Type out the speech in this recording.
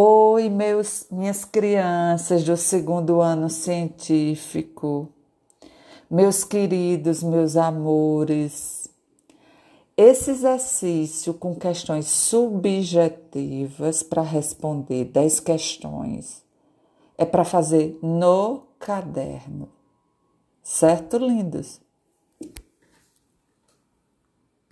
Oi, meus, minhas crianças do segundo ano científico, meus queridos, meus amores. Esse exercício com questões subjetivas para responder 10 questões é para fazer no caderno. Certo, lindos?